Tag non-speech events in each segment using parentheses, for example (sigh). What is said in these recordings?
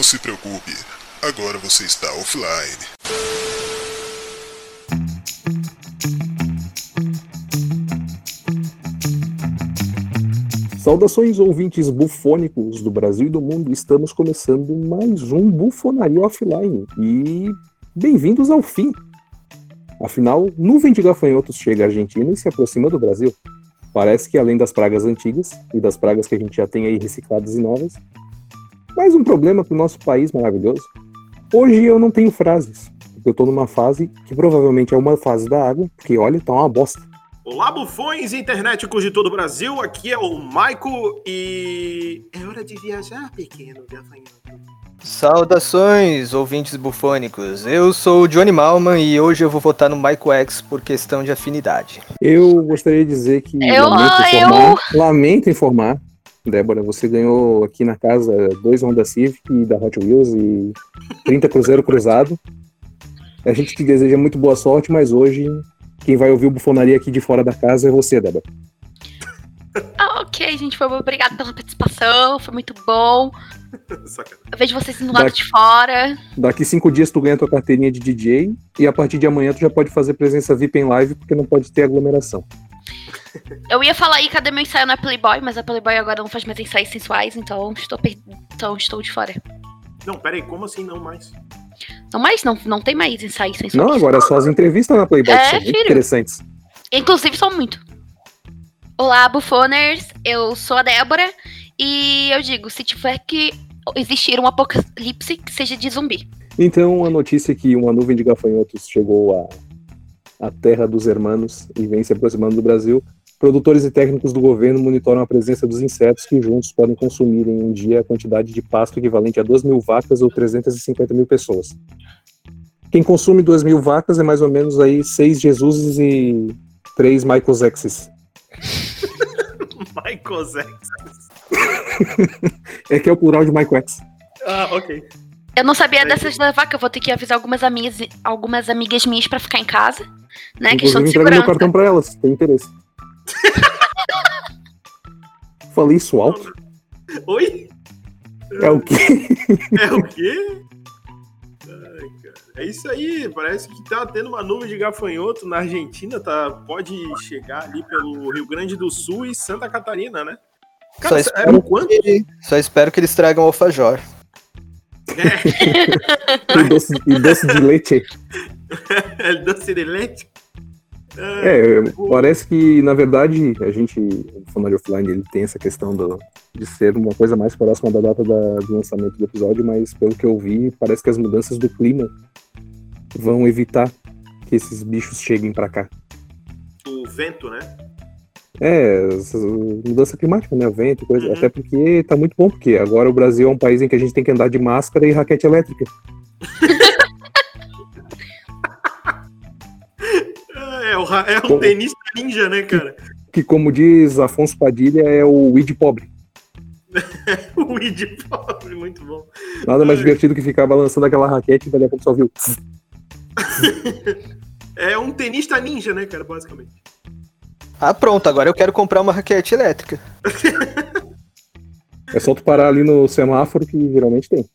Não se preocupe, agora você está offline. Saudações ouvintes bufônicos do Brasil e do mundo, estamos começando mais um Bufonaria Offline e bem-vindos ao fim. Afinal, nuvem de gafanhotos chega à Argentina e se aproxima do Brasil. Parece que além das pragas antigas e das pragas que a gente já tem aí recicladas e novas, mais um problema para o nosso país maravilhoso. Hoje eu não tenho frases, eu estou numa fase que provavelmente é uma fase da água, porque olha, tá uma bosta. Olá, bufões internéticos de todo o Brasil. Aqui é o Maico e. É hora de viajar, pequeno gafanhoto. Saudações, ouvintes bufônicos. Eu sou o Johnny Malman e hoje eu vou votar no Michael X por questão de afinidade. Eu gostaria de dizer que Eu- lamento, eu- informar, lamento informar, Débora, você ganhou aqui na casa dois Honda Civic da Hot Wheels e 30 Cruzeiro Cruzado. A gente te deseja muito boa sorte, mas hoje quem vai ouvir o bufonaria aqui de fora da casa é você, Débora. Ah, ok, gente, foi obrigado pela participação, foi muito bom. Eu vejo vocês no lado Daqui- de fora. Daqui cinco dias tu ganha tua carteirinha de DJ e a partir de amanhã tu já pode fazer presença VIP em live porque não pode ter aglomeração. Eu ia falar aí, cadê meu ensaio na Playboy, mas a Playboy agora não faz mais ensaios sensuais, então estou, per... então estou de fora. Não, peraí, como assim não mais? Não mais, não, não tem mais ensaios sensuais. Não, agora é só as entrevistas na Playboy que É, são muito filho. interessantes. Inclusive, são muito. Olá, bufoners, eu sou a Débora e eu digo, se tiver que existir um apocalipse, que seja de zumbi. Então, a notícia é que uma nuvem de gafanhotos chegou à, à terra dos hermanos e vem se aproximando do Brasil. Produtores e técnicos do governo monitoram a presença dos insetos que juntos podem consumir em um dia a quantidade de pasto equivalente a 2 mil vacas ou 350 mil pessoas. Quem consome 2 mil vacas é mais ou menos aí seis Jesuses e três Michael Zexes. (laughs) Michael Zé. (laughs) É que é o plural de Michael X. Ah, ok. Eu não sabia dessas da vaca, eu vou ter que avisar algumas amigas, algumas amigas minhas pra ficar em casa, né? Questão Inclusive, de entrega meu segurança. cartão pra elas, tem interesse. (laughs) Falei isso alto? Oi? É o quê? É o quê? Ai, cara. É isso aí, parece que tá tendo uma nuvem de gafanhoto na Argentina, tá? Pode chegar ali pelo Rio Grande do Sul e Santa Catarina, né? Só Cara, espero, eram quanto? que, só espero que eles tragam alfajor. (laughs) E doce, e doce de leite. (laughs) (laughs) É doce de leite? É, parece que, na verdade, a gente, o Funari Offline, ele tem essa questão do, de ser uma coisa mais próxima da data da- do lançamento do episódio, mas pelo que eu vi, parece que as mudanças do clima vão evitar que esses bichos cheguem pra cá. O vento, né? É, mudança climática, né? Vento, coisa. Uhum. Até porque tá muito bom, porque agora o Brasil é um país em que a gente tem que andar de máscara e raquete elétrica. (laughs) É, o, é o Como? tenista ninja, né, cara? Que, como diz Afonso Padilha, é o weed pobre. (laughs) O Weed pobre, muito bom. Nada mais Ai. divertido que ficar balançando aquela raquete e dali a pouco só viu. (laughs) É um tenista ninja, né, cara, basicamente. Ah, pronto, agora eu quero comprar uma raquete elétrica. É só tu parar ali no semáforo que geralmente tem.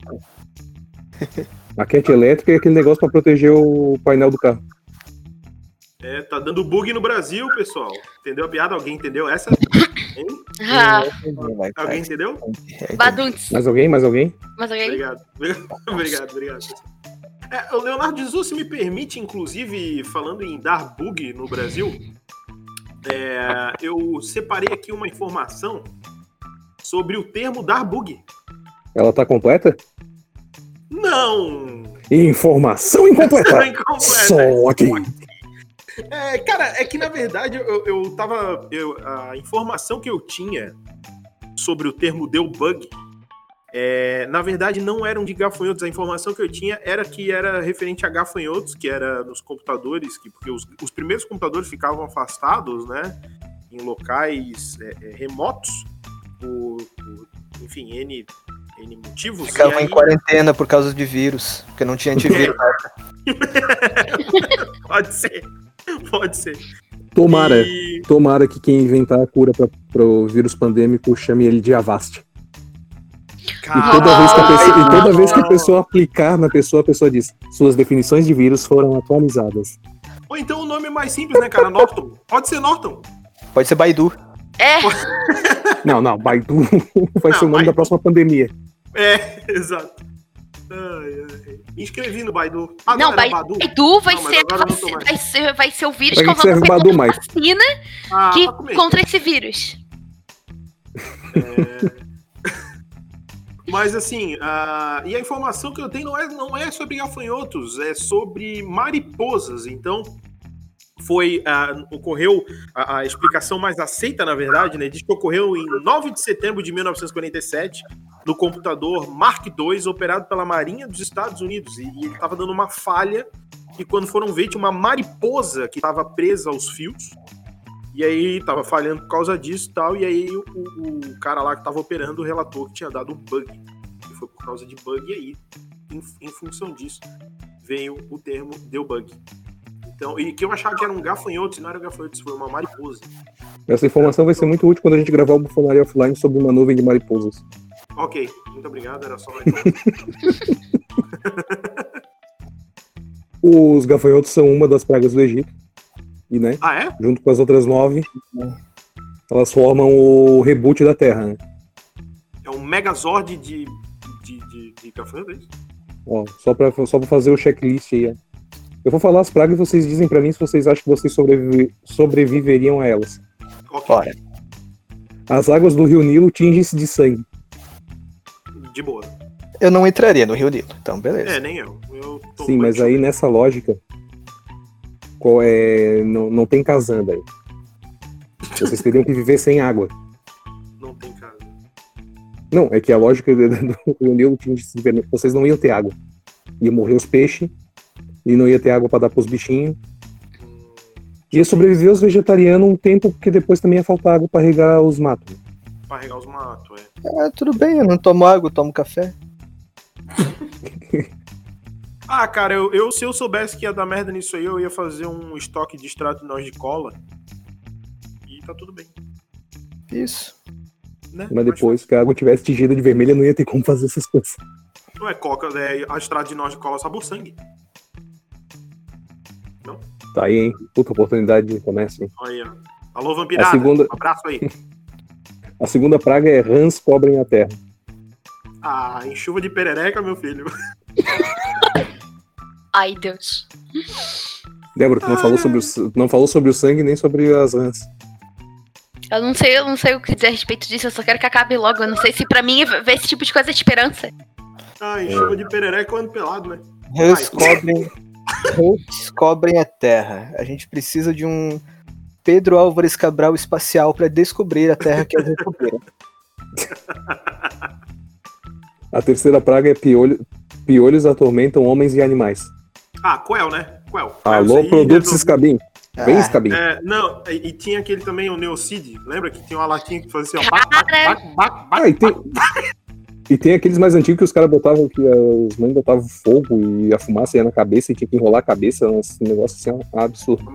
(laughs) Raquete elétrica é aquele negócio pra proteger o painel do carro. É, tá dando bug no Brasil, pessoal. Entendeu a piada? Alguém entendeu essa? Hein? Ah, Alguém entendeu? baduntes. Mais alguém? Mais alguém? Mas alguém? Obrigado. (laughs) obrigado, obrigado. É, o Leonardo Jesus, se me permite, inclusive, falando em dar bug no Brasil, é, eu separei aqui uma informação sobre o termo dar bug. Ela tá completa? Não! Informação incompleta! (laughs) Incompleta. Só aqui! É, cara, é que na verdade eu, eu tava. eu- a informação que eu tinha sobre o termo deu bug, é, na verdade não eram de gafanhotos. A informação que eu tinha era que era referente a gafanhotos, que era nos computadores, que, porque os, os primeiros computadores ficavam afastados, né? Em locais é, é, remotos, por, por, enfim, N, N motivos. Ficavam e em aí- quarentena por causa de vírus, porque não tinha antivírus. (laughs) Pode ser. Pode ser. Tomara, E- tomara que quem inventar a cura para o vírus pandêmico chame ele de Avast. E toda, vez que a pessoa, e toda vez que a pessoa aplicar na pessoa, a pessoa diz: suas definições de vírus foram atualizadas. Ou então o nome é mais simples, né, cara? Norton. Pode ser Norton. Pode ser Baidu. É, Não, não, Baidu (laughs) vai Não, ser o nome Baidu. da próxima pandemia. É, (laughs) exato. Ai, ai. Me inscrevi no Baidu. Ah, não, era Bai- Badu? Baidu vai Não, ser, agora eu vai, mais. vai ser, vai ser o vírus que serve a Badu, segunda Mike? vacina Ah, que, contra esse vírus. É. Mas assim, e a informação que eu tenho não é, não é sobre gafanhotos, é sobre mariposas. Então, foi ah, ocorreu a, a explicação mais aceita, na verdade, né? Diz que ocorreu em 9 de setembro de 1947 no computador Mark II, operado pela Marinha dos Estados Unidos. E, e ele estava dando uma falha. E quando foram ver, tinha uma mariposa que estava presa aos fios. E aí tava falhando por causa disso e tal. E aí o, o cara lá que tava operando relatou que tinha dado um bug. E foi por causa de bug, e aí, em, em função disso, veio o termo deu bug. Então, e que eu achava que era um gafanhoto, e não era um gafanhoto, foi uma mariposa. Essa informação vai ser muito útil quando a gente gravar o Bufonaria Offline sobre uma nuvem de mariposas. Ok, muito obrigado, era só (laughs) Os gafanhotos são uma das pragas do Egito. E, né, Ah, é? junto com as outras nove, elas formam o reboot da Terra, né? É um megazord de, de, de, de gafanhoto, é isso? Ó, só pra, só pra fazer o checklist aí, ó. Eu vou falar as pragas e vocês dizem pra mim se vocês acham que vocês sobrevi- sobreviveriam a elas. Bora. As águas do rio Nilo tingem-se de sangue. de boa. Eu não entraria no Rio Nilo, então beleza. É, nem eu. eu tô Sim, mas aí nessa lógica, qual é, não, não tem casando aí. Vocês teriam que viver sem água. Não tem casa. Não, é que a lógica do rio Nilo tinge-se de vermelho. Vocês não iam ter água. Ia morrer os peixes, e não ia ter água pra dar pros bichinhos. Ia sobreviver os vegetarianos um tempo, porque depois também ia faltar água pra regar os matos. Pra regar os matos, é. Ah, tudo bem, eu não tomo água, eu tomo café. (laughs) Ah, cara, eu, eu- se eu soubesse que ia dar merda nisso aí, eu ia fazer um estoque de extrato de nós de cola. E tá tudo bem. Isso. Né? Mas depois que a água tivesse tingida de vermelha, não ia ter como fazer essas coisas. Não é coca, é a extrato de nós de cola sabor sangue. Tá aí, hein? Puta oportunidade de hein? Aí, ó. Alô, vampirada. A segunda- Um abraço aí. (laughs) A segunda praga é rãs cobrem a terra. Ah, em chuva de perereca, meu filho. (laughs) Ai, Deus. Débora, tu não falou sobre o, s- não falou sobre o sangue nem sobre as rãs. Eu não sei, eu não sei o que dizer a respeito disso, eu só quero que acabe logo. Eu não sei se pra mim ver esse tipo de coisa é esperança. Ah, em É. chuva de perereca eu ando pelado, né? Rãs cobrem, rãs cobrem a terra. A gente precisa de um Pedro Álvares Cabral espacial para descobrir a terra que é descobriram. A terceira praga é piolho, piolhos atormentam homens e animais. Ah, Quel, né? Quel. Alô, aí produtos resolve- Scabim. Vem, Ah, Scabim. É, não, e, e tinha aquele também, o Neocid. Lembra que tinha uma latinha que fazia assim, ó. Bac, bac, bac, bac, bac, Ah, e tem, e tem aqueles mais antigos que os caras botavam, que as mães botavam fogo e a fumaça ia na cabeça e tinha que enrolar a cabeça, um negócio assim, um absurdo.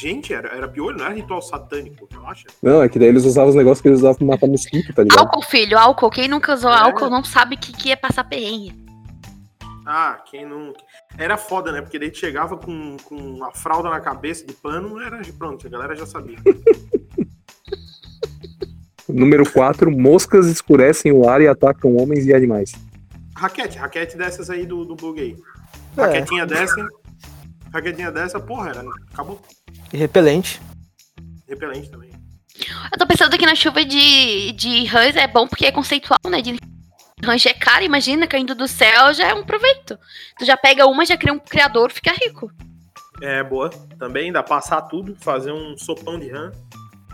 Gente, era, era piolho, não era ritual satânico, relaxa. Não, é que daí eles usavam os negócios que eles usavam pra matar mosquito, tá ligado? Álcool, filho, álcool. Quem nunca usou É. álcool não sabe o que, que é passar perrengue. Ah, quem não. Era foda, né? Porque daí chegava com, com a fralda na cabeça de pano, era pronto, a galera já sabia. (laughs) Número 4, moscas escurecem o ar e atacam homens e animais. Raquete, raquete dessas aí do, do bug aí. É. Raquetinha dessa. Raquetinha dessa, porra, era. Acabou. E repelente. Repelente também. Eu tô pensando que na chuva de, de rãs é bom porque é conceitual, né? De rãs é cara, imagina, caindo do céu já é um proveito. Tu já pega uma, já cria um criador, fica rico. É, boa. Também dá pra assar tudo, fazer um sopão de rã.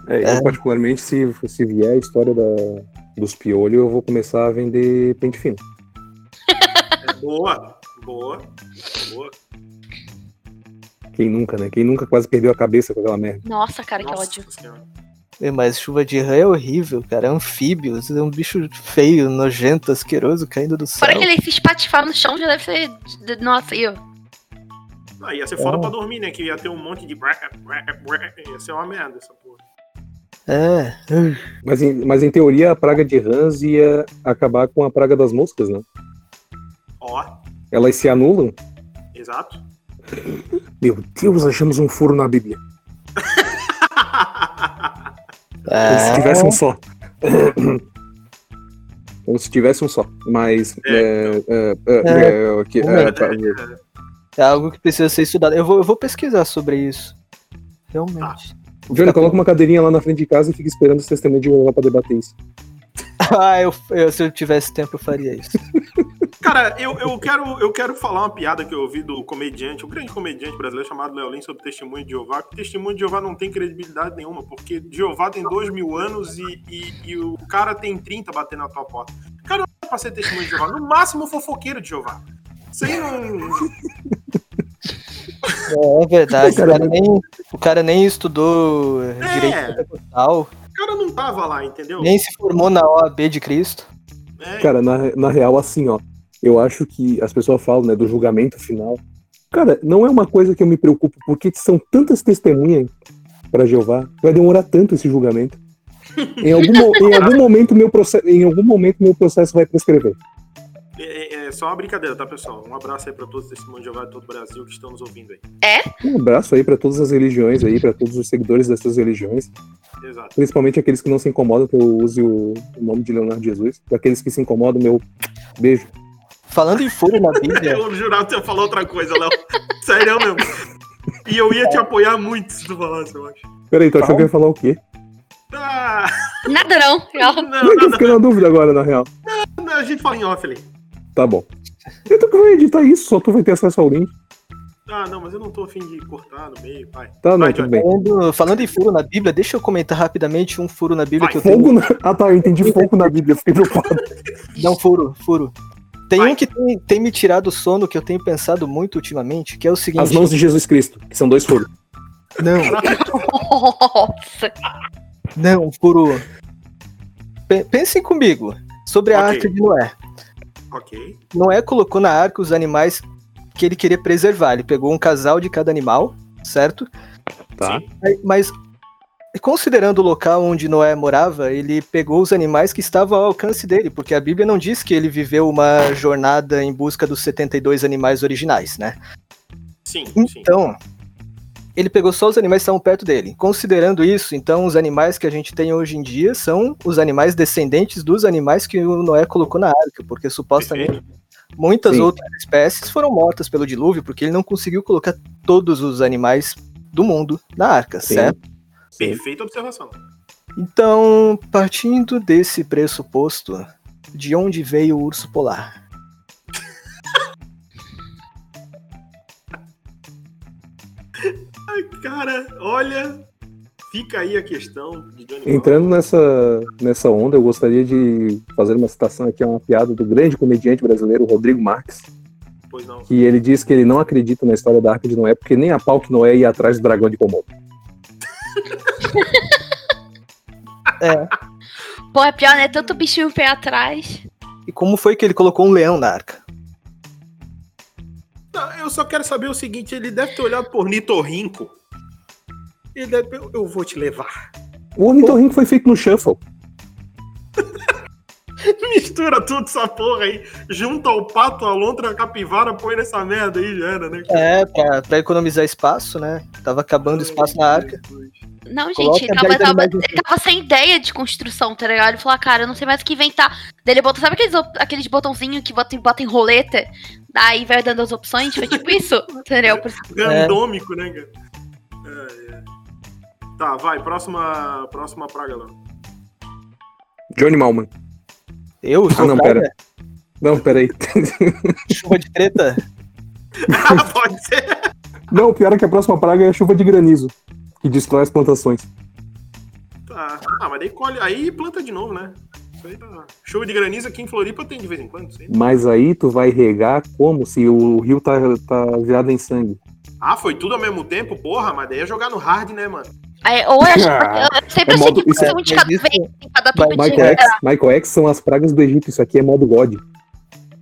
É, É. Eu, particularmente, se, se vier a história da, dos piolhos, eu vou começar a vender pente fino. É, boa, boa, boa. Quem nunca, né? Quem nunca quase perdeu a cabeça com aquela merda. Nossa, cara, que Nossa ódio. Senhora. É, Mas chuva de rã é horrível, cara. É anfíbios, é um bicho feio, nojento, asqueroso caindo do céu. Fora que ele se espatifar no chão já deve ser. Nossa, eu. Ah, ia ser foda Oh. pra dormir, né? Que ia ter um monte de. Ia ser uma merda essa porra. É. Mas em, mas em teoria a praga de rãs ia acabar com a praga das moscas, né? Ó, Elas se anulam. exato. (laughs) Meu Deus, achamos um furo na Bíblia. Como se É. tivesse um só. Como se tivesse um só. Mas. É, é, é, é, que- é, tá, É algo que precisa ser estudado. Eu vou, eu vou pesquisar sobre isso. Realmente. Johnny, coloca uma cadeirinha lá na frente de casa e fica esperando os testemunhos de Jeová pra debater isso. (laughs) ah, eu, eu- se eu tivesse tempo, eu faria isso. (laughs) Cara, eu, eu, quero, eu quero falar uma piada que eu ouvi do comediante, um grande comediante brasileiro chamado Léo Lins sobre o testemunho de Jeová. Que o testemunho de Jeová não tem credibilidade nenhuma, porque Jeová tem dois mil anos e, e, e o cara tem 30 batendo na tua porta. O cara não é pra ser testemunho de Jeová, no máximo fofoqueiro de Jeová. Isso aí não. É, é verdade. (laughs) O Cara, nem, o cara nem estudou direito pentecostal, O cara não tava lá, entendeu? nem se formou na OAB de Cristo. É, Cara, na, na real, assim, ó. Eu acho que as pessoas falam, né, do julgamento final. Cara, não é uma coisa que eu me preocupo, porque são tantas testemunhas pra Jeová, vai demorar tanto esse julgamento. Em algum, em algum momento meu processo, em algum momento meu processo vai prescrever. É, é só uma brincadeira, tá, pessoal? Um abraço aí pra todos os testemunhos de Jeová de todo o Brasil que estão nos ouvindo aí. Um abraço aí pra todas as religiões aí, pra todos os seguidores dessas religiões, Exato. principalmente aqueles que não se incomodam que eu use o, nome de Leonardo Jesus. Pra aqueles que se incomodam, meu beijo. Falando em furo na (laughs) Bíblia, Eu jurava que você ia falar outra coisa, Léo. (laughs) Sério mesmo. E eu ia te apoiar muito se tu falasse, eu acho. Peraí, tu achou que eu ia falar o quê? Ah, Nada não. Eu- não, Não é não, fiquei na dúvida agora, na real. não, a gente fala em off ali. Tá bom. Então que vou editar isso, só tu vai ter acesso ao link. Ah, não, mas eu não tô afim de cortar no meio, pai. Tá, não, Vai, tudo bem. falando, falando em furo na Bíblia, deixa eu comentar rapidamente um furo na Bíblia Vai, que eu tenho. Fogo na... Ah tá, eu entendi fogo na Bíblia, fiquei preocupado. (laughs) Não, furo, furo. Tem Vai. um que tem, tem me tirado o sono que eu tenho pensado muito ultimamente, que é o seguinte. As mãos de Jesus Cristo, que são dois furos. Não, Nossa. não, furo. Pe- Pensem comigo sobre a Ok. arca de Noé. Ok. Noé colocou na arca os animais que ele queria preservar. Ele pegou um casal de cada animal, certo? Tá. Mas considerando o local onde Noé morava, ele pegou os animais que estavam ao alcance dele, porque a Bíblia não diz que ele viveu uma jornada em busca dos 72 animais originais, né? Sim, sim. Ele pegou só os animais que estavam perto dele. Considerando isso, então os animais que a gente tem hoje em dia são os animais descendentes dos animais que o Noé colocou na arca, porque supostamente muitas Sim. outras espécies foram mortas pelo dilúvio, porque ele não conseguiu colocar todos os animais do mundo na arca, Sim. certo? Perfeita observação. Então, partindo desse pressuposto, de onde veio o urso polar? Ai, cara, olha. Fica aí a questão de Johnny Entrando nessa, nessa onda, eu gostaria de fazer uma citação aqui, uma piada do grande comediante brasileiro Rodrigo Marques. Pois não. que ele diz que ele não acredita na história da Arca de Noé, porque nem a pau que Noé ia atrás do dragão de Komodo. É. Pô, é pior, né? Tanto bichinho pé atrás. E como foi que ele colocou um leão na arca? Eu só quero saber o seguinte: ele deve ter olhado por Nitorrinco. Ele deve. Eu, eu vou te levar. O ornitorrinco foi feito no Shuffle. (laughs) Mistura tudo essa porra aí. Junta o pato, a lontra, a capivara, põe nessa merda aí, já era, né? É, pra, pra economizar espaço, né? Tava acabando o espaço na arca. Não, gente, ele tava, 10 tava- ele tava sem ideia de construção, tá ligado? Ele falou, ah, cara, eu não sei mais o que inventar. Daí ele botou, sabe aqueles, aqueles botãozinhos que bota, em- bota em roleta? Daí vai dando as opções, foi tipo isso, (laughs) entendeu? Randômico, né, cara? É, é. Tá, vai, próxima, próxima praga lá. Johnny Malman. Eu? Ah, não, praga? pera. Não, peraí. (laughs) Chuva de treta? Ah, (laughs) Pode ser. Não, o pior é que a próxima praga é a chuva de granizo, que destrói as plantações. Tá. Ah, mas daí colhe. Aí planta de novo, né? Isso aí tá. Chuva de granizo aqui em Floripa tem de vez em quando. Aí. Mas aí tu vai regar como se o rio tá, tá virado em sangue. Ah, foi tudo ao mesmo tempo? Porra, mas daí é jogar no hard, né, mano? Aí, ou eu, (laughs) Ah, eu sempre é achei modo- que isso fosse é- um de cada vez, tempo de... Michael X, Michael X são as pragas do Egito, isso aqui é modo God.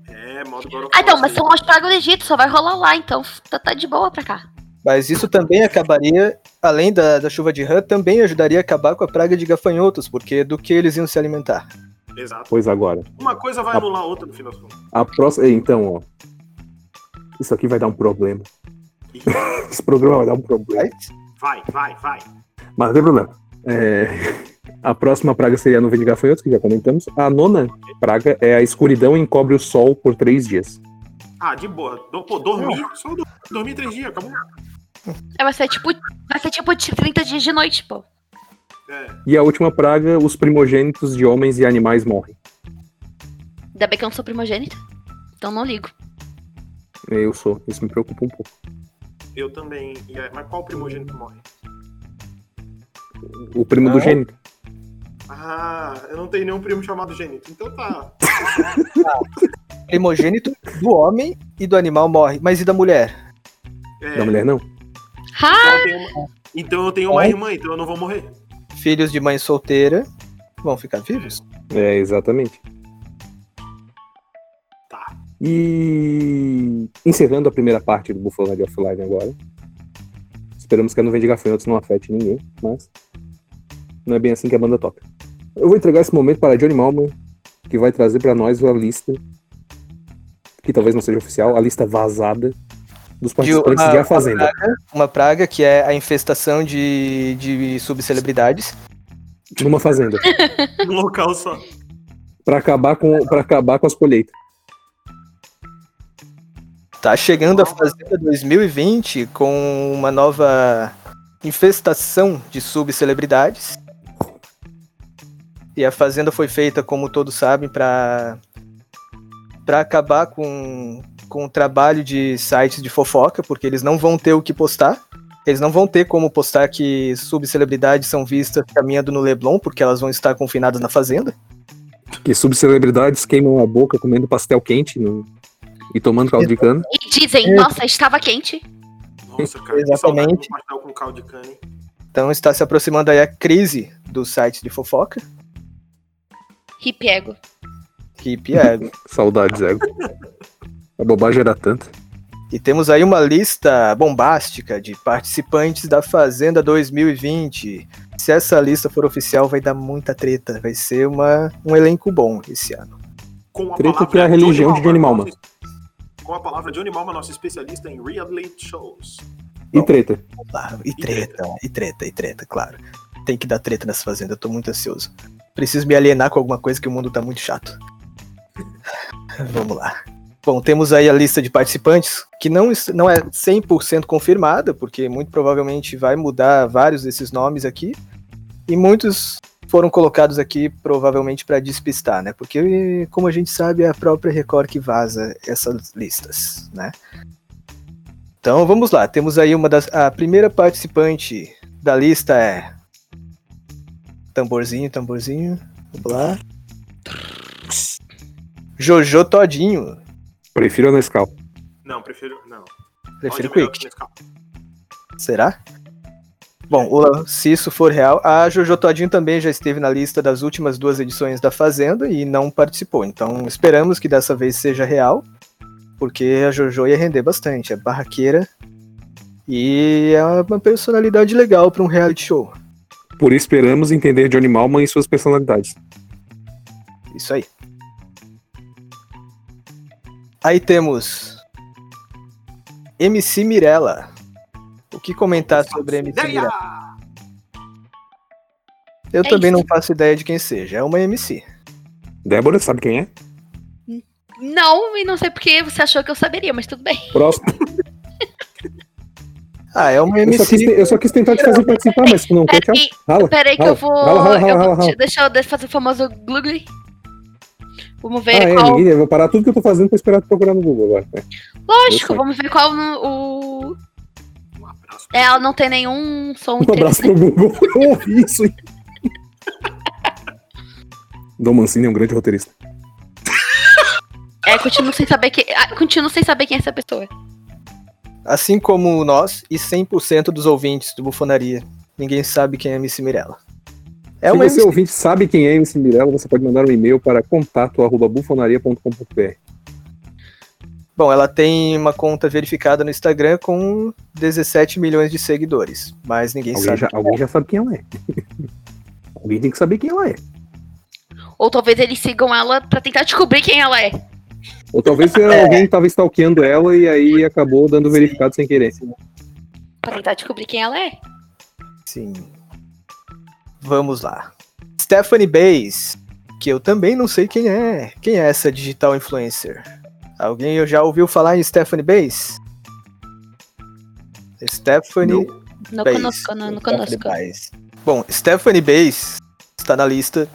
É, modo God of Ah, então, mas sim. são as pragas do Egito, só vai rolar lá, então tá, tá de boa pra cá. Mas isso também acabaria, além da, da chuva de rã, também ajudaria a acabar com a praga de gafanhotos, porque do que eles iam se alimentar? Exato. Pois agora. Uma coisa vai A- anular a outra no final das contas. A próxima. Então, ó. Isso aqui vai dar um problema. (laughs) Esse programa vai dar um problema. Vai, vai, vai. Mas não tem problema. É, (laughs) A próxima praga seria a nuvem de gafanhotos, que já comentamos. A nona praga é a escuridão encobre o sol por três dias. Ah, de boa. Do- Pô, dormir, só do- dormir três dias, acabou. É, vai ser tipo. Vai ser tipo 30 dias de noite, pô. É. E a última praga, os primogênitos de homens e animais morrem. Ainda bem que eu não sou primogênita. Então não ligo. Eu sou, isso me preocupa um pouco. Eu também. Mas qual primogênito morre? O primo do Não. gênito. Ah, eu não tenho nenhum primo chamado Gênito. Então tá. (laughs) Primogênito do homem e do animal morre. Mas e da mulher? É, Da mulher não? Ah, então eu tenho uma- Então eu tenho uma irmã, então eu não vou morrer. Filhos de mãe solteira vão ficar vivos? É, exatamente. Tá. E encerrando a primeira parte do Buffalo de Offline agora. Esperamos que a nuvem de gafanhotos não afete ninguém, mas não é bem assim que a banda toca. Eu vou entregar esse momento para Johnny Malman, que vai trazer para nós a lista, que talvez não seja oficial, a lista vazada dos participantes de, uma- A Fazenda. Uma praga que é a infestação de, de subcelebridades. Numa fazenda. (laughs) Um local só. Para acabar, com, pra acabar com as colheitas. Tá chegando a Fazenda 2020 com uma nova infestação de subcelebridades. E a Fazenda foi feita, como todos sabem, para para acabar com, com o trabalho de sites de fofoca, porque eles não vão ter o que postar. Eles não vão ter como postar que subcelebridades são vistas caminhando no Leblon, porque elas vão estar confinadas na Fazenda. Que subcelebridades queimam a boca comendo pastel quente no- e tomando caldo de cana. e dizem, nossa, estava quente. Nossa, cara. Exatamente. pastel com caldo de cana, hein? Então está se aproximando aí a crise dos sites de fofoca. Hip ego. Que é, (laughs) Saudades, ego. A bobagem era tanta. E temos aí uma lista bombástica de participantes da Fazenda 2020. Se essa lista for oficial, vai dar muita treta. Vai ser uma, um elenco bom esse ano. Com a Treta que é a religião de Johnny Malman. Com a palavra Johnny Malman, nosso especialista em reality shows. E treta. Claro, e treta, e treta, e treta, claro. Tem que dar treta nessa Fazenda, eu tô muito ansioso. Preciso me alienar com alguma coisa que o mundo tá muito chato. (laughs) Vamos lá. Bom, temos aí a lista de participantes, que não, não é 100% confirmada, porque muito provavelmente vai mudar vários desses nomes aqui. E muitos foram colocados aqui provavelmente para despistar, né? Porque, como a gente sabe, é a própria Record que vaza essas listas, né? Então vamos lá, temos aí uma das. A primeira participante da lista é. Tamborzinho, tamborzinho. Vamos lá. Jojo Todinho. Prefiro a Nescau. Não, prefiro. Não. Prefiro Áudio é Quick. Nescau. Será? Bom, o- se isso for real, a Jojo Todinho também já esteve na lista das últimas duas edições da Fazenda e não participou. Então esperamos que dessa vez seja real, porque a Jojo ia render bastante. É barraqueira e é uma personalidade legal para um reality show. Por isso esperamos entender Johnny Malman e suas personalidades. Isso aí. Aí temos MC Mirella. O que comentar sobre MC Ideia! Mirella? Eu É também isso. não faço ideia de quem seja. É uma MC. Débora, sabe quem é? Não, e não sei porque você achou que eu saberia, mas tudo bem. Próximo. (laughs) Ah, é uma Eu só, quis, MC. eu só quis tentar te fazer participar, mas tu não quer, tchau. Peraí, que eu vou. rala, rala, eu rala, vou- rala. Deixa, eu, deixa eu fazer o famoso glugly. Vamos Ah, ver é, qual. ninguém, eu vou parar tudo que eu tô fazendo pra esperar procurar no Google agora. É. Lógico, vamos ver qual o. Um abraço. É, ela não tem nenhum som Um abraço pro Google. (laughs) Eu ouvi isso. hein? Dom Mancini é um grande roteirista. É, continuo sem saber que. ah, Continuo sem saber quem é essa pessoa. Assim como nós e 100% dos ouvintes do Bufonaria. Ninguém sabe quem é MC Mirella. É Se você MC. ouvinte sabe quem é MC Mirella, você pode mandar um e-mail para contato@bufonaria.com.br. Bom, ela tem uma conta verificada no Instagram com 17 milhões de seguidores, mas ninguém Alguém sabe. já, alguém já sabe quem ela é. (laughs) alguém tem que saber quem ela é. Ou talvez eles sigam ela pra tentar descobrir quem ela é. Ou talvez (laughs) alguém tava stalkeando ela e aí acabou dando verificado sem querer. Pra tentar descobrir quem ela é. Sim. Vamos lá. Stephanie Bays, que eu também não sei quem é. Quem é essa digital influencer? Alguém já ouviu falar em Stephanie Bays? Stephanie Não Bays. conosco, não, não conosco. Bom, Stephanie Bays está na lista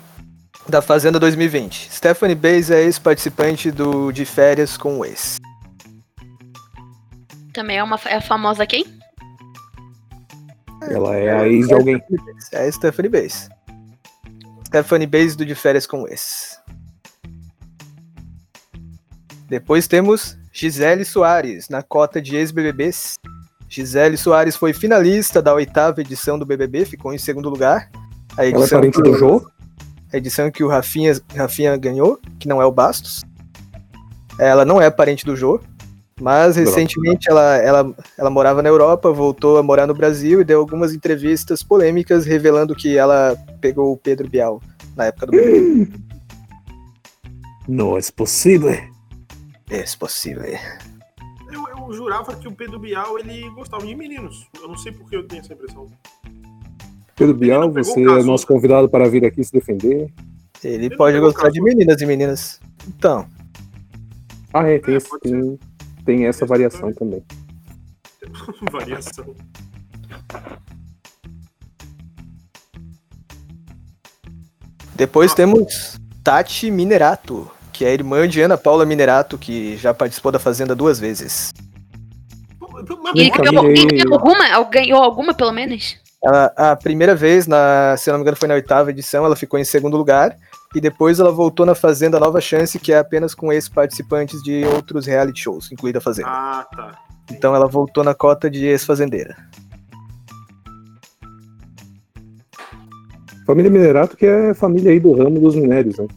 da Fazenda 2020. Stephanie Bays é ex-participante do De Férias com o Ex. Também é uma é a famosa quem? Ela é a ex de alguém. É a Stephanie Bays. Stephanie Bays do De Férias com Ex. Depois temos Gisele Soares, na cota de ex-BBBs. Gisele Soares foi finalista da oitava edição do BBB, ficou em segundo lugar. A Ela é edição, parente do Jô? a edição que o Rafinha, Rafinha ganhou, que não é o Bastos. Ela não é parente do Jô, mas recentemente ela, ela, ela morava na Europa, voltou a morar no Brasil e deu algumas entrevistas polêmicas revelando que ela pegou o Pedro Bial na época do BBB. Não é possível. É possível. Eu, eu jurava que o Pedro Bial ele gostava de meninos. Eu não sei por que eu tenho essa impressão. Pedro Bial, você é nosso convidado para vir aqui se defender. Ele Ele pode gostar de meninas e meninas. Então, Ah, é, tem, É, pode tem, essa variação também. (laughs) Variação. depois Ah. temos Tati Minerato, que é irmã de Ana Paula Minerato, que já participou da Fazenda duas vezes. E ele ganhou, ele ganhou alguma? Al- Ganhou alguma, pelo menos? Ela, a primeira vez, na, se não me engano, foi na oitava edição, ela ficou em segundo lugar. E depois ela voltou na Fazenda Nova Chance, que é apenas com ex-participantes de outros reality shows, incluída a Fazenda. Ah, tá. Então ela voltou na cota de ex-fazendeira. Família Minerato, que é família aí do ramo dos minérios, né?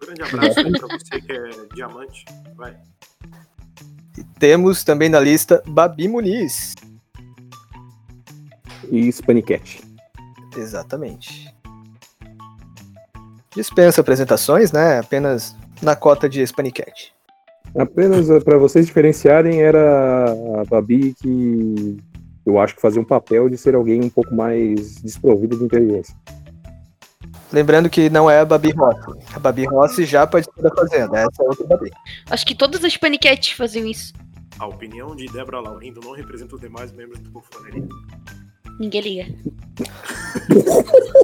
Grande abraço aí pra você que é diamante. Vai. E temos também na lista Babi Muniz. E Spanicat. Exatamente. Dispensa apresentações, né? Apenas na cota de Spanicat. Apenas para vocês diferenciarem, era a Babi que eu acho que fazia um papel de ser alguém um pouco mais desprovido de inteligência. Lembrando que não é a Babi Rossi. A Babi Rossi já participou da Fazenda. Essa é outra Babi. Acho que todas as paniquetes faziam isso. A opinião de Débora Laurindo não representa os demais membros do Bufonaria. Ninguém liga. (laughs)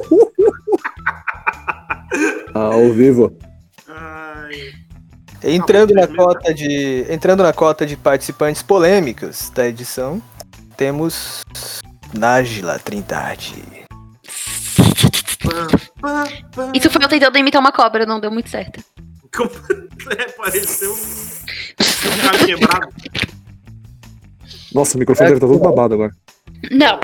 Ao vivo. Ai, Entrando Ah, na cota de entrando na cota de participantes polêmicos da edição, temos Nájila Trindade. Isso foi eu tentando imitar uma cobra, não deu muito certo. (laughs) É, pareceu um um quebrado. Nossa, o microfone deve estar todo babado agora. Não.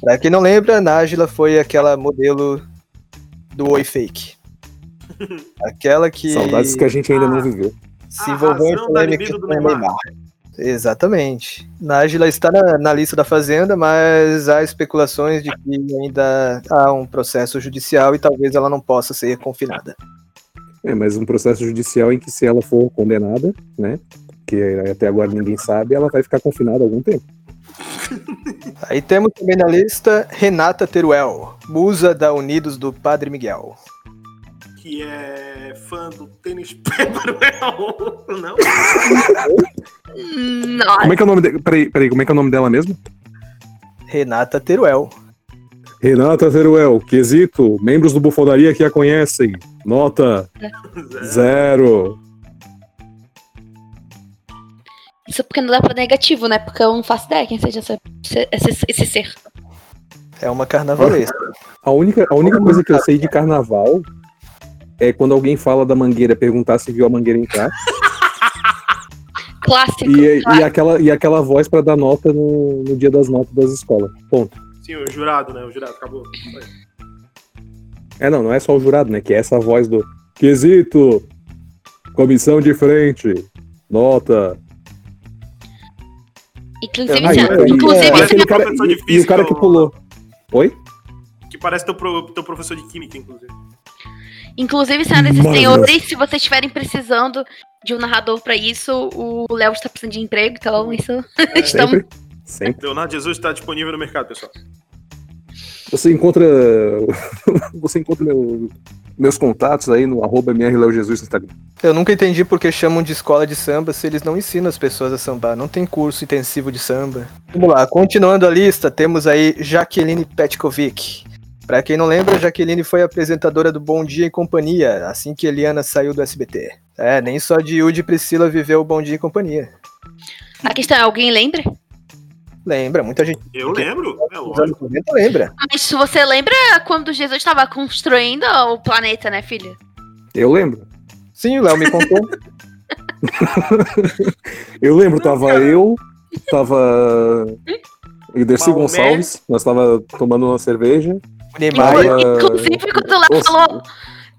Pra quem não lembra, Nájila foi aquela modelo do Oi Fake. (laughs) Aquela que Saudades que a gente ainda Ah. não viveu. se envolveu em polêmica com Neymar. Neymar. Exatamente. Nájila está na, na lista da Fazenda, mas há especulações de que ainda há um processo judicial e talvez ela não possa ser confinada. É, mas um processo judicial em que se ela for condenada, né? Que até agora ninguém sabe, ela vai ficar confinada algum tempo. (laughs) Aí temos também na lista Renata Teruel, musa da Unidos do Padre Miguel. Que é fã do tênis (laughs) Pepperwell. Não? Não. Como é que é o nome dela? Peraí, peraí, como é que é o nome dela mesmo? Renata Teruel. Renata Zeruel, quesito, membros do Bufonaria que a conhecem. Nota (laughs) zero. Isso porque não dá pra negativo, né? Porque eu não faço ideia quem seja essa- esse, esse ser. É uma carnavalesca. A única, a única coisa que eu sei de carnaval é quando alguém fala da mangueira, perguntar se viu a mangueira entrar. (laughs) Clássico. E, e, aquela, e aquela voz pra dar nota no, no dia das notas das escolas. Ponto. Sim, o jurado, né? O jurado acabou. Foi. É, não, não é só o jurado, né? Que é essa voz do quesito, comissão de frente, Nota. Inclusive, Eu se- não- inclusive, Parece se- aquele cara, professor de e, e o física, cara que pulou. Oi? Que parece teu, pro- teu professor de química, inclusive. inclusive, senhoras e senhores, se vocês estiverem precisando de um narrador pra isso, o Léo está precisando de emprego, então isso. (laughs) Estamos... Sempre. Sempre. Leonardo Jesus está disponível no mercado, pessoal. Você encontra. (laughs) Você encontra meu- meus contatos aí no arroba mrleojesus no Instagram. Eu nunca entendi por que chamam de escola de samba se eles não ensinam as pessoas a sambar. Não tem curso intensivo de samba. Vamos lá, continuando a lista, temos aí Jaqueline Petkovic. Pra quem não lembra, Jaqueline foi apresentadora do Bom Dia e Companhia, assim que Eliana saiu do SBT. É, nem só de Yudi e Priscila viveu o Bom Dia e Companhia. A questão é: alguém lembra? Lembra, muita gente Eu lembro, é lógico. anos 90 lembra. Mas se você lembra quando Jesus estava construindo o planeta, né, filho? Eu lembro. Sim, o Léo me contou. (laughs) Eu lembro, tava eu, tava. E Dercy Maomé. Gonçalves, nós tava tomando uma cerveja. Neymar, Inclusive, quando o Léo Nossa. falou.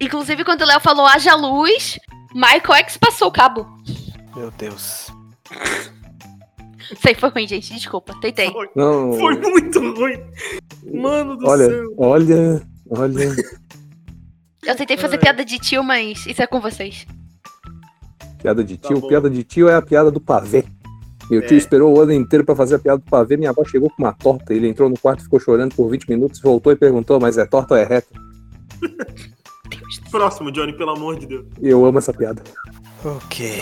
Inclusive, quando o Léo falou haja luz, Michael X passou o cabo. meu Deus. Sei, foi ruim, gente. Desculpa, tentei. Foi, Não. foi muito ruim. Mano do Olha, céu. olha, olha. Eu tentei fazer Ai. piada de tio, mas isso é com vocês. Piada de Tá tio. bom. piada de tio é a piada do pavê. Meu tio É. esperou o ano inteiro pra fazer a piada do pavê. Minha avó chegou com uma torta. Ele entrou no quarto, ficou chorando por 20 minutos, voltou e perguntou: Mas é torta ou é reta? Próximo, Johnny, pelo amor de Deus. Eu amo essa piada. Ok.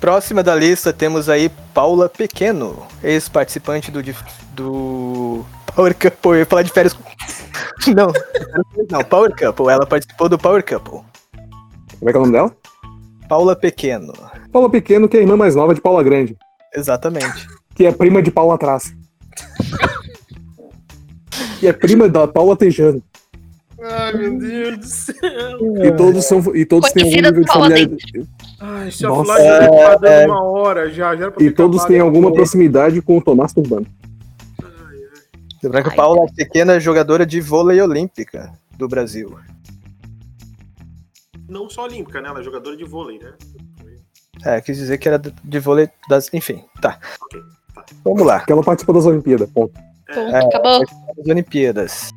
Próxima da lista temos aí Paula Pequeno, ex-participante do, do Power Couple. Eu ia falar de férias. com- (laughs) Não, não, Power Couple. Ela participou do Power Couple. Como é que é o nome dela? Paula Pequeno. Paula Pequeno, que é a irmã mais nova de Paula Grande, Exatamente. que é prima de Paula Traça. que é prima da Paula Tejano. Ai, meu Deus do céu. E todos são e todos têm Conhecida nível de familiaridade. Ai, esse Nossa. offline já tá dando É. uma hora já. já era pra E todos têm alguma proximidade com o Tomás Turbano. Lembrar que Ai, Paula Pequena é jogadora de vôlei olímpica do Brasil. Não só olímpica, né? Ela é jogadora de vôlei, né? É, quis dizer que era de vôlei das. Enfim, tá. Ok, tá. Vamos lá. Porque ela participou das Olimpíadas. Ponto. Ponto, É. acabou. As Olimpíadas.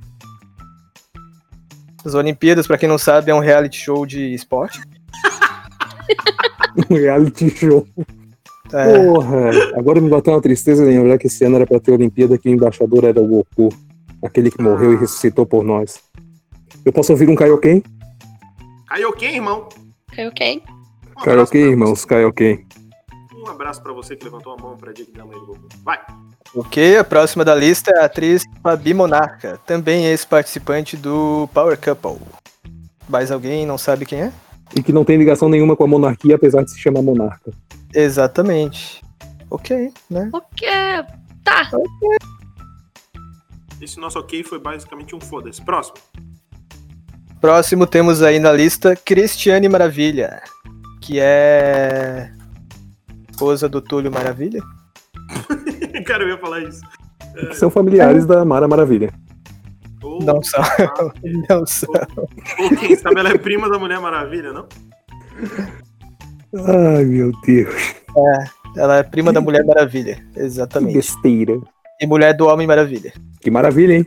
As Olimpíadas, pra quem não sabe, é um reality show de esporte. (laughs) Um reality show. É, Porra, agora me bateu uma tristeza lembrar que esse ano era pra ter Olimpíada que o embaixador era o Goku. Aquele que morreu e ressuscitou por nós. Eu posso ouvir um Kaioken? Kaioken, irmão. Ok, ok. Um Kaioken, irmãos, Kaioken. Um abraço pra você que levantou a mão pra dia que dá mãe do Goku. Vai. ok, a próxima da lista é a atriz Fabi Monarca, também ex-participante do Power Couple. Mais alguém não sabe quem é? E que não tem ligação nenhuma com a monarquia, apesar de se chamar monarca. Exatamente. Ok, né? Ok. Tá. Esse nosso ok foi basicamente um foda-se. Próximo. Próximo temos aí na lista Cristiane Maravilha, que é esposa do Túlio Maravilha. (laughs) Cara, eu ia falar isso. Que são familiares da Mara Maravilha. Ou, (laughs) Não são. Não são. ou quem sabe ela é prima da Mulher Maravilha, não? Ai, meu Deus. Ela é prima da Mulher Maravilha, Que exatamente. besteira. E mulher do Homem Maravilha. Que maravilha, hein?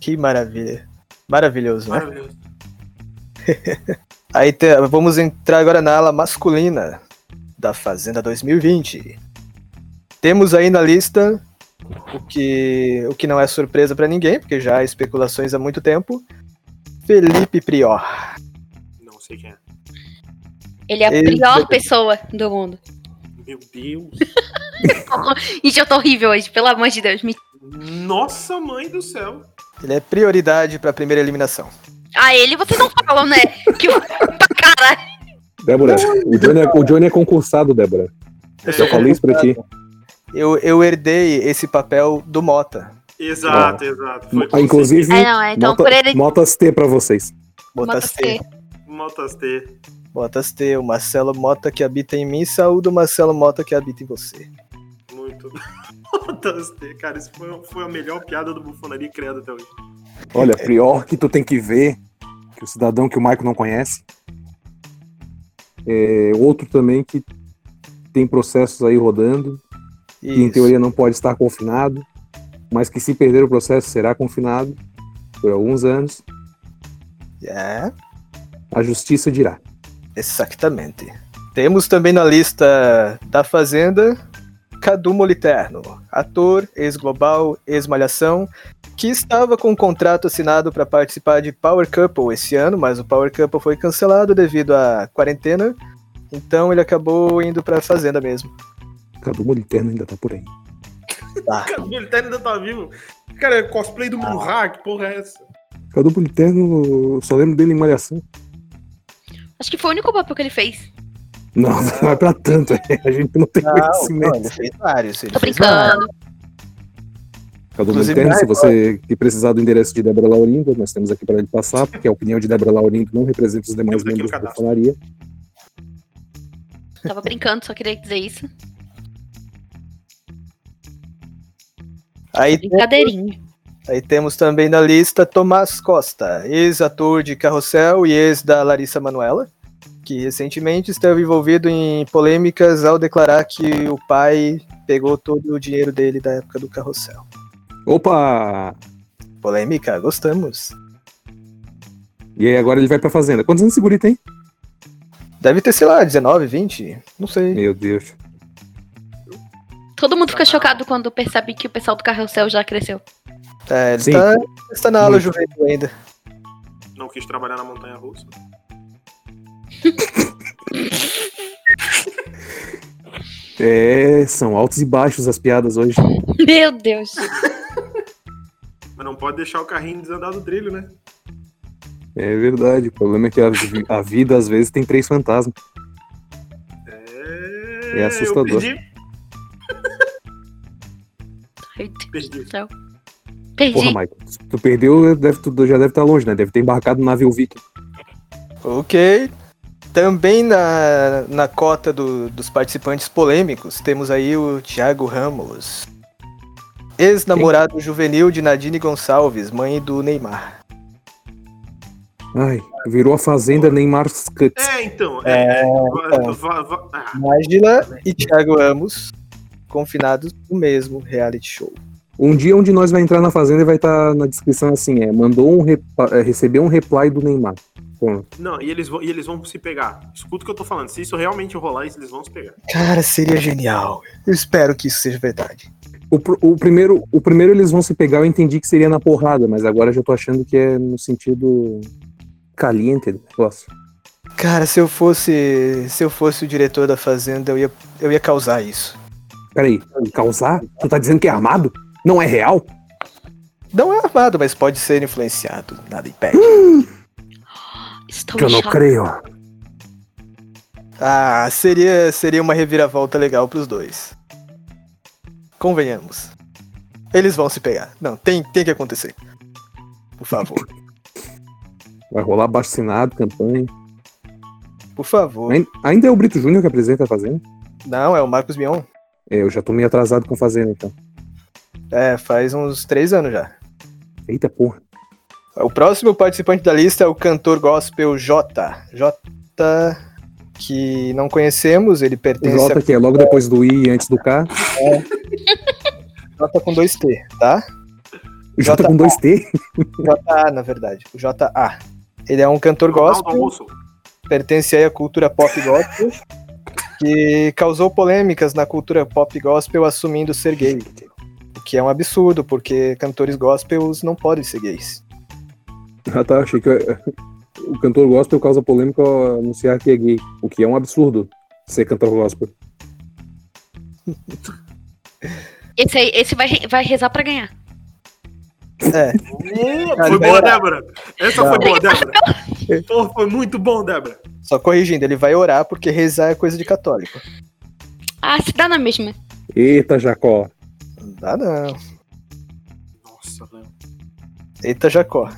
Que maravilha. Maravilhoso, né? Maravilhoso. (laughs) Aí te- vamos entrar agora na ala masculina da Fazenda 2020. Temos aí na lista o que, o que não é surpresa pra ninguém, porque já há especulações há muito tempo. Felipe Prior. Não sei quem é. Ele é a Ele- pior pessoa do mundo. Meu Deus. (laughs) Gente, eu tô horrível hoje, pelo amor de Deus. Me... Nossa mãe do céu. Ele é prioridade pra primeira eliminação. Ah, ele vocês não falam, né? Que (laughs) caralho. Débora, o Johnny, é, o Johnny é concursado, Débora. Eu só É, falei isso pra ti. Eu, eu herdei esse papel do Mota. Exato, exato. Foi Ah, inclusive, É, não, é, então nota- por ele. notas T pra vocês. Botas T. Motas T. Botas T. O Marcelo Mota que habita em mim. Saúde o Marcelo Mota que habita em você. Muito. (laughs) Motas T. Cara, isso foi, foi a melhor piada do Bufonaria criada até hoje. Olha, Prior que tu tem que ver, que o cidadão que o Michael não conhece. É, outro também que tem processos aí rodando, que em Isso. teoria não pode estar confinado, mas que se perder o processo será confinado por alguns anos. É, A justiça dirá. exatamente. Temos também na lista da Fazenda Cadu Moliterno, ator, ex-global, ex-malhação, que estava com um contrato assinado para participar de Power Couple esse ano, mas o Power Couple foi cancelado devido à quarentena, então ele acabou indo para a Fazenda mesmo. Cadu Moliterno ainda tá por aí. Cadê ele tá (laughs) ainda tá vivo? Cara, é cosplay do Munra, que porra é essa? Cadu Moliterno, eu só lembro dele em Malhação. Acho que foi o único papel que ele fez. Não, (laughs) não é pra tanto, a gente não tem Não, não, conhecimento. ele fez vários. Ele Tô fez vários. brincando. Cadu Moliterno, se ah, você que precisar do endereço de Débora Laurindo, nós temos aqui para ele passar, porque a opinião de Débora Laurindo não representa os demais membros da bufonaria. Tava brincando, só queria dizer isso. Aí Brincadeirinha. Aí temos também na lista Tomás Costa, ex-ator de Carrossel e ex da Larissa Manoela, que recentemente esteve envolvido em polêmicas ao declarar que o pai pegou todo o dinheiro dele da época do Carrossel. Opa! Polêmica, gostamos. E aí agora ele vai pra fazenda. Quantos anos esse guri tem? Deve ter, sei lá, 19, 20, não sei. Meu Deus. Todo mundo fica chocado quando percebe que o pessoal do Carrossel já cresceu. É, ele Sim. tá, está na aula juvenil ainda. Não quis trabalhar na montanha russa. (laughs) É, são altos e baixos as piadas hoje. (laughs) Meu Deus. Mas não pode deixar o carrinho desandar do trilho, né? É verdade. O problema é que a, a vida às vezes tem três fantasmas. É, É assustador. Eu perdi. Deus perdi. do céu. Perdi. Porra, Michael. Se tu perdeu, deve, tu já deve estar longe, né? Deve ter embarcado no navio Viking. Ok. Também na, na cota do- dos participantes polêmicos, temos aí o Thiago Ramos. Ex-namorado juvenil de Nadine Gonçalves, mãe do Neymar. Ai, virou a fazenda Neymar Cuts. É, então. É, É, então. ah, Nájila e Thiago Ramos, confinados no mesmo reality show. Um dia onde nós vai entrar na fazenda e vai estar na descrição assim, é, mandou um repa- é, recebeu um reply do Neymar. Pronto. não, e eles, vão, e eles vão se pegar. Escuta o que eu tô falando. Se isso realmente rolar, eles vão se pegar. Cara, seria genial. Eu espero que isso seja verdade. O, pr- o primeiro, o primeiro eles vão se pegar, eu entendi que seria na porrada, mas agora já tô achando que é no sentido caliente do negócio. Cara, se eu fosse. Se eu fosse o diretor da Fazenda, eu ia, eu ia causar isso. Peraí, causar? Tu tá dizendo que é armado? Não é real? Não é armado, mas pode ser influenciado. Nada impede. (gasps) Estou Que eu não creio. Ah, seria, seria uma reviravolta legal pros dois. Convenhamos. Eles vão se pegar. Não, tem, tem que acontecer. Por favor. (laughs) Vai rolar assinado, campanha. Por favor. Ain- Ainda é o Brito Júnior que apresenta a Fazenda? Não, é o Marcos Mion. É, eu já tô meio atrasado com a Fazenda, então. É, faz uns três anos já. Eita porra. O próximo participante da lista é o cantor gospel Jota. Jota, que não conhecemos, ele pertence Jota, que é logo depois do I e antes do K. a Jota com dois T, tá? J com dois T. JA, na verdade. O JA. Ele é um cantor gospel, pertence aí à cultura pop gospel, que causou polêmicas na cultura pop gospel assumindo ser gay. O que é um absurdo, porque cantores gospels não podem ser gays. Ah tá, achei que eh, o cantor gospel causa polêmica ao anunciar que é gay. O que é um absurdo ser cantor gospel. Esse aí, esse vai, vai rezar pra ganhar. É, Uh, foi boa. Débora. Essa Não. foi boa, Débora. (laughs) (laughs) Pô, foi muito bom, Débora. só corrigindo, ele vai orar porque rezar é coisa de católico. Ah, se dá na mesma. Eita, Jacó. Não dá não. Nossa, velho. Eita, Jacó.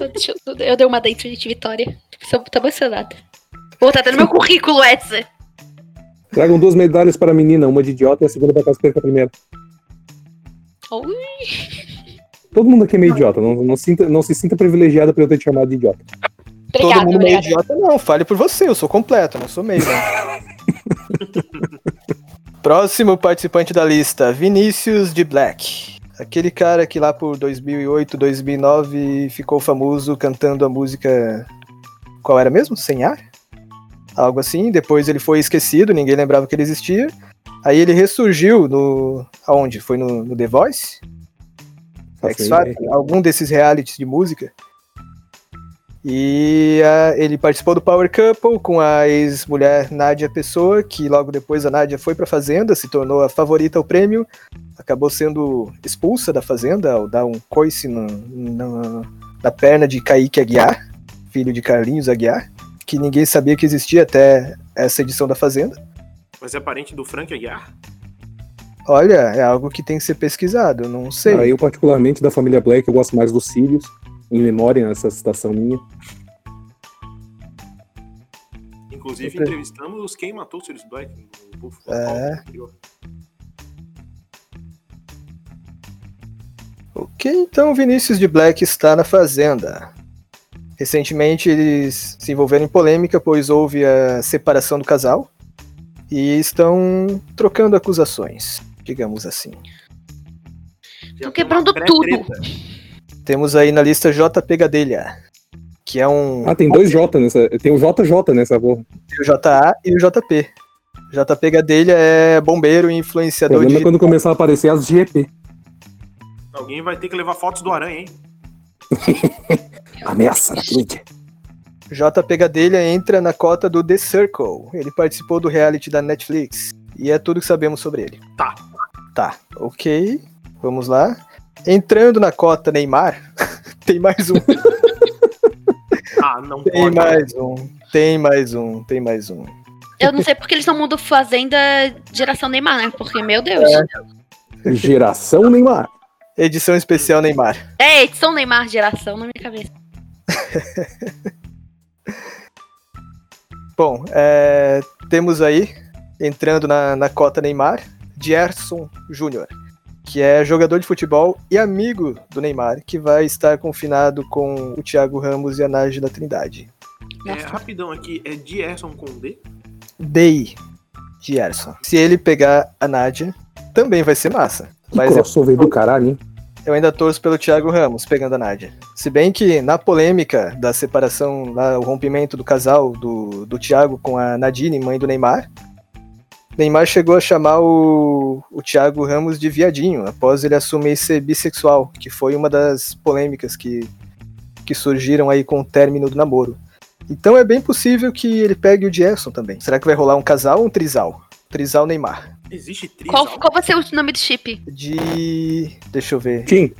Eu, eu dei uma dentro de Vitória. Tô, tô emocionada. Pô, tá tendo meu currículo essa. Tragam duas medalhas para a menina, uma de idiota e a segunda para caso perca a primeira. Ui. Todo mundo aqui é meio idiota, não, não, sinta, não se sinta privilegiada por eu ter te chamado de idiota. Obrigada, todo mundo meio obrigada. idiota, não. Fale por você, eu sou completo, não sou meio. né? (laughs) Próximo participante da lista, Vinícius de Black. Aquele cara que lá por 2008, 2009 ficou famoso cantando a música. Qual era mesmo? Sem ar? Algo assim. Depois ele foi esquecido, ninguém lembrava que ele existia. Aí ele ressurgiu no. Aonde? Foi no, no The Voice? X Factor? Algum desses realities de música. E ah, ele participou do Power Couple com a ex-mulher Nádia Pessoa, que logo depois a Nádia foi pra Fazenda, se tornou a favorita ao prêmio, acabou sendo expulsa da Fazenda ao dar um coice no- no- na perna de Kaique Aguiar, filho de Carlinhos Aguiar, que ninguém sabia que existia até essa edição da Fazenda. Mas é parente do Frank Aguiar? Olha, é algo que tem que ser pesquisado, não sei. Ah, eu, particularmente, da família Black, eu gosto mais dos Sirius, em memória nessa citação minha. Inclusive, Sempre. entrevistamos quem matou o Sirius Black no Buffalo É. anterior. Ok, então Vinícius de Black está na Fazenda. Recentemente eles se envolveram em polêmica, pois houve a separação do casal e estão trocando acusações, digamos assim. Tô tem quebrando pré-treta. Temos aí na lista J. Gadelha, que é um Ah, tem dois J nessa. Tem o JJ nessa porra. o JA e o JP. JP Gadelha é bombeiro e O influenciador problema é de quando começar a aparecer as GP. Alguém vai ter que levar fotos do Aranha, hein? (laughs) Ameaça na mídia. JP Gadelha entra na cota do The Circle. Ele participou do reality da Netflix. E é tudo que sabemos sobre ele. Tá. Tá, ok. Vamos lá. Entrando na cota Neymar. (laughs) tem mais um. (laughs) Ah, não Tem pode. mais um. Tem mais um. Tem mais um. Eu não sei porque eles não mudam Fazenda geração Neymar, né? Porque, meu Deus. Geração Neymar. Edição especial Neymar. É, edição Neymar geração na minha cabeça. (laughs) Bom, é, temos aí, entrando na, na cota Neymar, Gerson Júnior, que é jogador de futebol e amigo do Neymar, que vai estar confinado com o Thiago Ramos e a Nájila Trindade. É, rapidão aqui, é Dierson com D? Day Gerson. Se ele pegar a Nádia, também vai ser massa. Que Mas eu, crossover do caralho, hein? eu ainda torço pelo Thiago Ramos pegando a Nádia. Se bem que na polêmica da separação, lá, o rompimento do casal do, do Thiago com a Nadine, mãe do Neymar, Neymar chegou a chamar o, o Thiago Ramos de viadinho, após ele assumir ser bissexual, que foi uma das polêmicas que, que surgiram aí com o término do namoro. Então é bem possível que ele pegue o Gerson também. Será que vai rolar um casal ou um trisal? Trisal Neymar. Existe tris? Qual, qual vai ser o nome do chip? De. Deixa eu ver. Tim,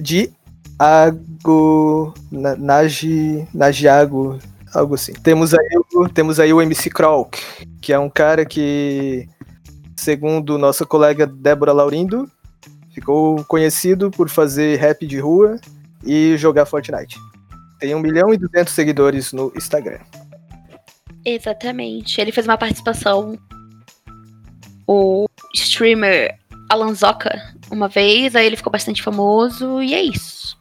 De Ago. Na, Nagi. Nagiago. Algo assim. Temos aí, o, temos aí o MC Krolk, que é um cara que, segundo nossa colega Débora Laurindo, ficou conhecido por fazer rap de rua e jogar Fortnite. Tem 1 milhão e 200 seguidores no Instagram. Exatamente. Ele fez uma participação. O streamer Alan Zoka uma vez, aí ele ficou bastante famoso e é isso.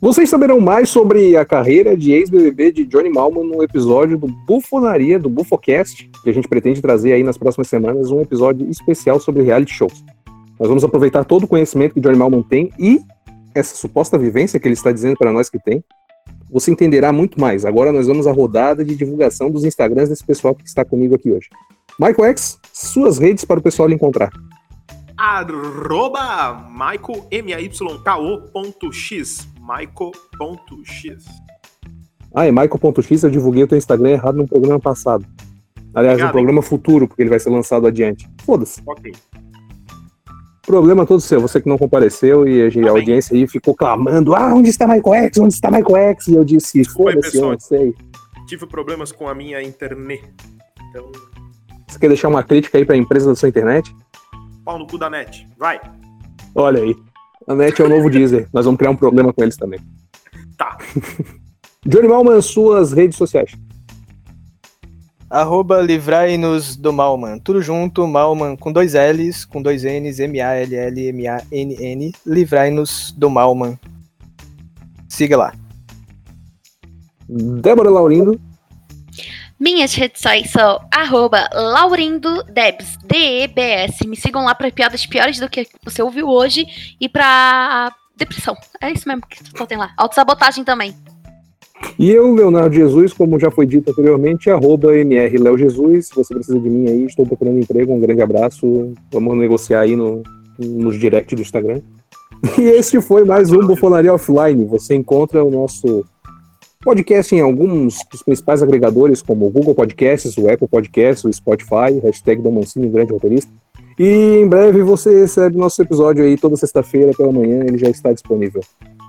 Vocês saberão mais sobre a carreira de ex-BBB de Johnny Malman no episódio do Bufonaria, do Bufocast, que a gente pretende trazer aí nas próximas semanas um episódio especial sobre reality shows. Nós vamos aproveitar todo o conhecimento que Johnny Malman tem e essa suposta vivência que ele está dizendo para nós que tem. Você entenderá muito mais. Agora nós vamos à rodada de divulgação dos Instagrams desse pessoal que está comigo aqui hoje. Michael X, suas redes para o pessoal lhe encontrar. Arroba Michael, M-A-Y-K-O.x. Michael.x. Ah, é Michael.x, eu divulguei o teu Instagram errado no programa passado. Aliás, no Obrigado, programa futuro, porque ele vai ser lançado adiante. Foda-se. Ok. Problema todo seu, você que não compareceu e a, a audiência aí ficou clamando: ah, onde está Michael X? Onde está Michael X? E eu disse: foda-se, eu não sei. Tive problemas com a minha internet. Então, Você quer deixar uma crítica aí pra empresa da sua internet? pau no cu da net. Vai. Olha aí. A net é o novo Deezer. Nós vamos criar um problema com eles também. Tá. (laughs) Johnny Malman, suas redes sociais. Arroba livrai-nos do Malman. Tudo junto, Malman com dois L's, com dois N's, M-A-L-L-M-A-N-N. Livrai-nos do Malman. Siga lá. Débora Laurindo. Minhas redes sociais são arroba laurindodebs, D-E-B-S. Me sigam lá para piadas piores do que você ouviu hoje e pra depressão. É isso mesmo que só tem lá. Autossabotagem também. E eu, Leonardo Jesus, como já foi dito anteriormente, arroba MR Leo Jesus. Se você precisa de mim aí, estou procurando emprego. Um grande abraço. Vamos negociar aí no, nos direct do Instagram. E este foi mais um Bufonaria Offline. Você encontra o nosso podcast em alguns dos principais agregadores, como o Google Podcasts, o Apple Podcasts, o Spotify, hashtag Domancini, grande roteirista. E em breve você recebe nosso episódio aí toda sexta-feira pela manhã, ele já está disponível.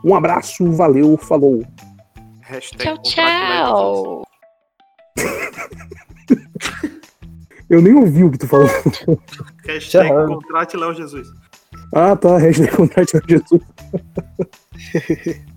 Um abraço, valeu, falou! Tchau, tchau! (laughs) Eu nem ouvi o que tu falou. Hashtag Tchau. contrate Léo Jesus. Ah, tá, hashtag contrate Jesus. (laughs)